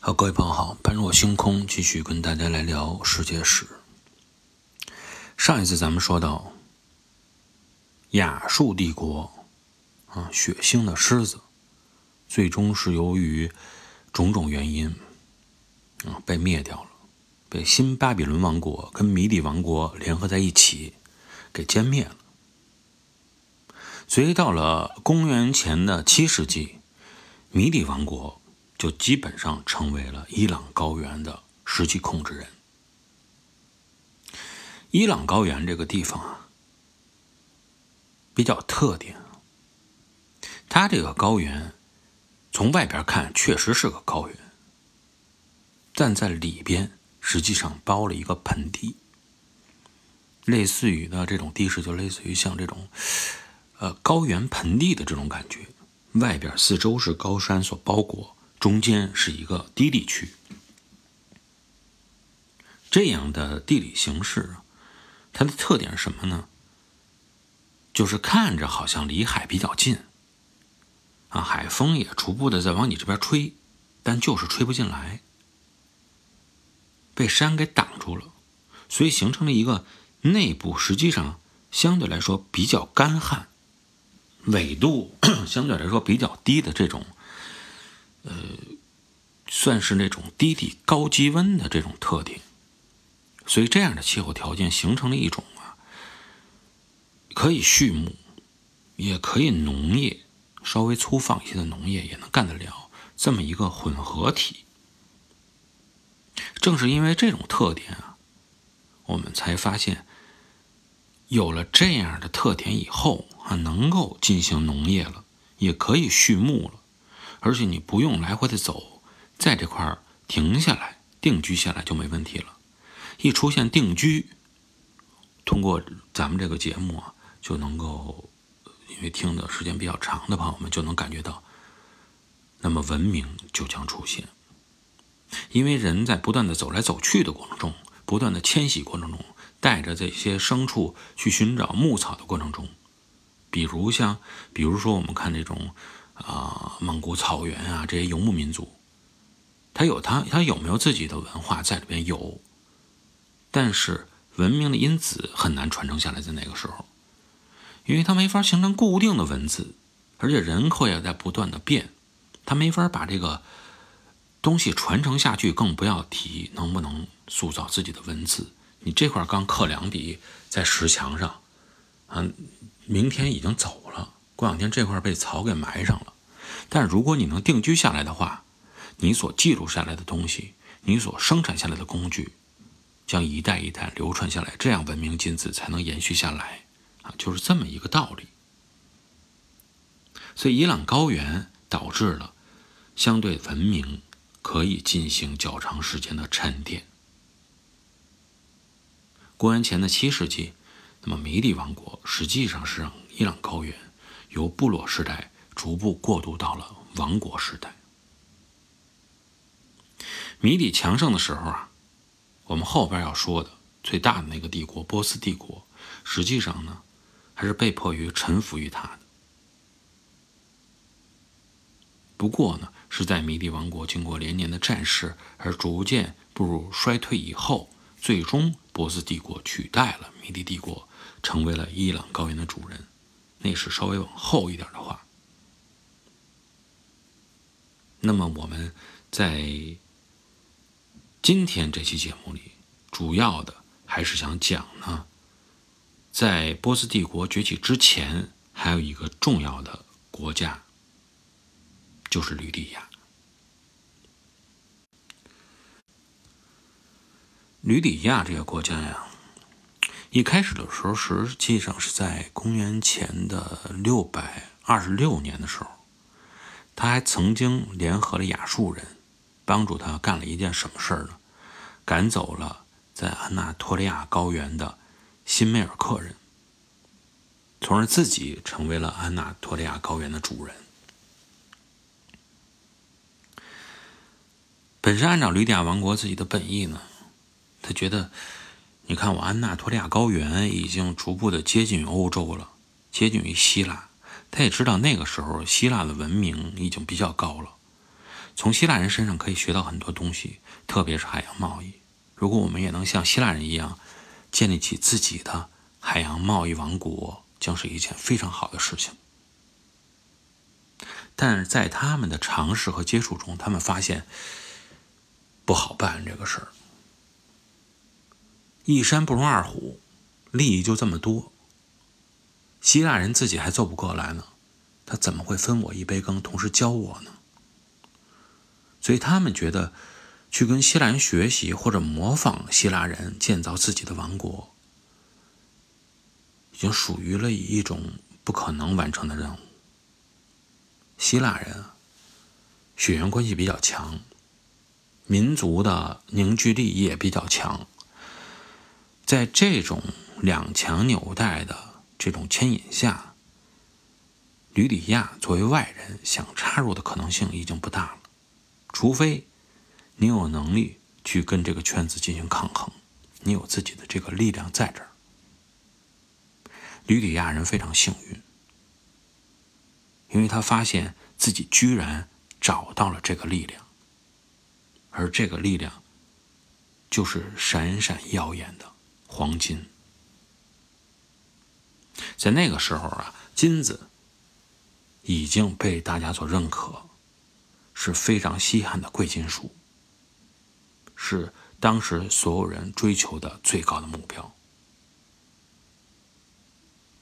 好，各位朋友好，般若星空继续跟大家来聊世界史。上一次咱们说到亚述帝国啊，血腥的狮子，最终是由于种种原因啊被灭掉了，被新巴比伦王国跟米底王国联合在一起给歼灭了。所以到了公元前的七世纪，米底王国。就基本上成为了伊朗高原的实际控制人。伊朗高原这个地方啊，比较特点。它这个高原，从外边看确实是个高原，但在里边实际上包了一个盆地，类似于呢这种地势就类似于像这种，呃高原盆地的这种感觉，外边四周是高山所包裹。中间是一个低地区，这样的地理形势，它的特点是什么呢？就是看着好像离海比较近，啊，海风也逐步的在往你这边吹，但就是吹不进来，被山给挡住了，所以形成了一个内部实际上相对来说比较干旱，纬度相对来说比较低的这种。呃，算是那种低地高积温的这种特点，所以这样的气候条件形成了一种啊，可以畜牧，也可以农业，稍微粗放一些的农业也能干得了这么一个混合体。正是因为这种特点啊，我们才发现，有了这样的特点以后啊，能够进行农业了，也可以畜牧了。而且你不用来回的走，在这块停下来定居下来就没问题了。一出现定居，通过咱们这个节目啊，就能够，因为听的时间比较长的朋友们就能感觉到，那么文明就将出现。因为人在不断的走来走去的过程中，不断的迁徙过程中，带着这些牲畜去寻找牧草的过程中，比如像，比如说我们看这种。啊，蒙古草原啊，这些游牧民族，他有他，他有没有自己的文化在里边？有，但是文明的因子很难传承下来，在那个时候，因为他没法形成固定的文字，而且人口也在不断的变，他没法把这个东西传承下去，更不要提能不能塑造自己的文字。你这块刚刻两笔在石墙上，啊，明天已经走了。过两天这块被草给埋上了，但是如果你能定居下来的话，你所记录下来的东西，你所生产下来的工具，将一代一代流传下来，这样文明金子才能延续下来啊，就是这么一个道理。所以伊朗高原导致了相对文明可以进行较长时间的沉淀。公元前的七世纪，那么米底王国实际上是让伊朗高原。由部落时代逐步过渡到了王国时代。米底强盛的时候啊，我们后边要说的最大的那个帝国波斯帝国，实际上呢，还是被迫于臣服于他的。不过呢，是在米底王国经过连年的战事而逐渐步入衰退以后，最终波斯帝国取代了米底帝国，成为了伊朗高原的主人。那是稍微往后一点的话，那么我们在今天这期节目里，主要的还是想讲呢，在波斯帝国崛起之前，还有一个重要的国家，就是吕底亚。吕底亚这个国家呀。一开始的时候，实际上是在公元前的六百二十六年的时候，他还曾经联合了亚述人，帮助他干了一件什么事儿呢？赶走了在安纳托利亚高原的辛梅尔克人，从而自己成为了安纳托利亚高原的主人。本身按照吕底亚王国自己的本意呢，他觉得。你看，我安纳托利亚高原已经逐步的接近于欧洲了，接近于希腊。他也知道那个时候希腊的文明已经比较高了，从希腊人身上可以学到很多东西，特别是海洋贸易。如果我们也能像希腊人一样，建立起自己的海洋贸易王国，将是一件非常好的事情。但是在他们的尝试和接触中，他们发现不好办这个事儿。一山不容二虎，利益就这么多。希腊人自己还做不过来呢，他怎么会分我一杯羹，同时教我呢？所以他们觉得，去跟希腊人学习或者模仿希腊人建造自己的王国，已经属于了一种不可能完成的任务。希腊人血缘关系比较强，民族的凝聚力也比较强，在这种两强纽带的这种牵引下，吕底亚作为外人想插入的可能性已经不大了。除非你有能力去跟这个圈子进行抗衡，你有自己的这个力量在这儿。吕底亚人非常幸运，因为他发现自己居然找到了这个力量，而这个力量就是闪闪耀眼的黄金。在那个时候啊，金子已经被大家所认可。是非常稀罕的贵金属，是当时所有人追求的最高的目标。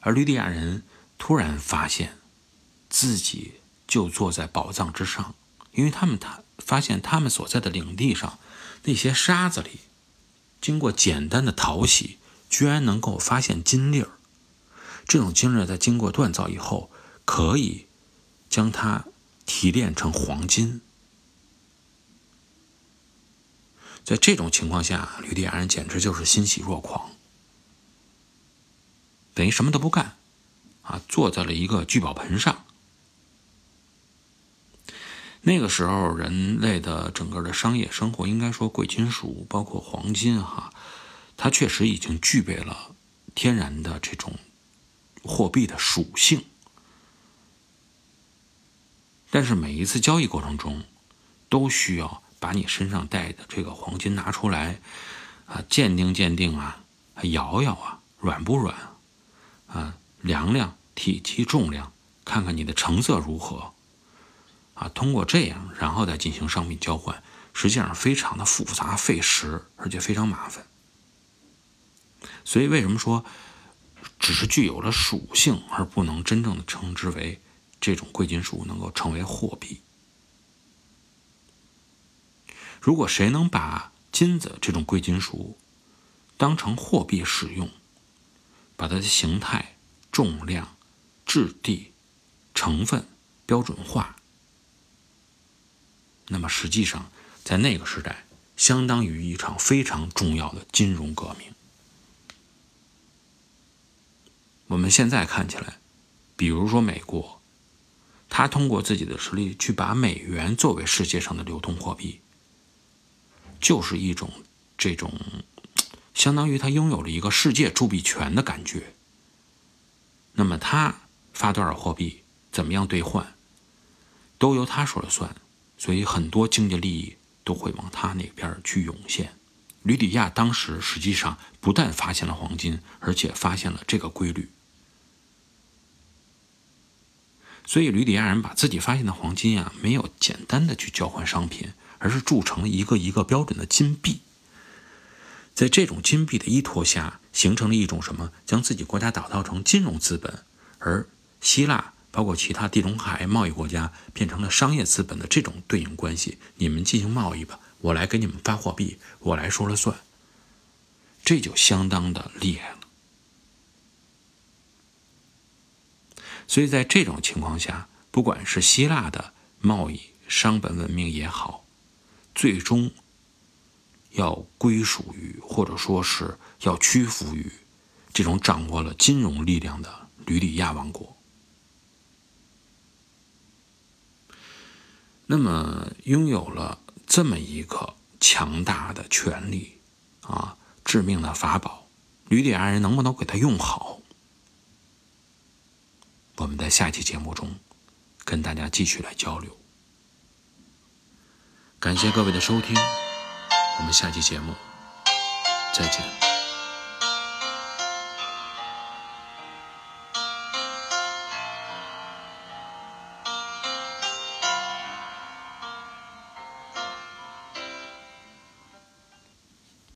而吕底亚人突然发现，自己就坐在宝藏之上，因为他们他发现他们所在的领地上那些沙子里，经过简单的淘洗，居然能够发现金粒儿。这种金粒在经过锻造以后，可以将它。提炼成黄金，在这种情况下，吕底亚人简直就是欣喜若狂，等于什么都不干，啊，坐在了一个聚宝盆上。那个时候，人类的整个的商业生活，应该说贵金属，包括黄金，哈，它确实已经具备了天然的这种货币的属性。但是每一次交易过程中，都需要把你身上带的这个黄金拿出来，啊，鉴定鉴定啊，摇摇啊，软不软，啊，量量体积重量，看看你的成色如何，啊，通过这样，然后再进行商品交换，实际上非常的复杂费时，而且非常麻烦。所以为什么说，只是具有了属性，而不能真正的称之为？这种贵金属能够成为货币。如果谁能把金子这种贵金属当成货币使用，把它的形态、重量、质地、成分标准化，那么实际上在那个时代，相当于一场非常重要的金融革命。我们现在看起来，比如说美国。他通过自己的实力去把美元作为世界上的流通货币，就是一种这种相当于他拥有了一个世界铸币权的感觉。那么他发多少货币，怎么样兑换，都由他说了算，所以很多经济利益都会往他那边去涌现。吕底亚当时实际上不但发现了黄金，而且发现了这个规律。所以，吕底亚人把自己发现的黄金啊，没有简单的去交换商品，而是铸成一个一个标准的金币。在这种金币的依托下，形成了一种什么？将自己国家打造成金融资本，而希腊包括其他地中海贸易国家变成了商业资本的这种对应关系。你们进行贸易吧，我来给你们发货币，我来说了算。这就相当的厉害了。所以在这种情况下，不管是希腊的贸易商本文明也好，最终要归属于或者说是要屈服于这种掌握了金融力量的吕底亚王国。那么，拥有了这么一个强大的权力啊，致命的法宝，吕底亚人能不能给他用好？我们在下期节目中跟大家继续来交流。感谢各位的收听，我们下期节目再见。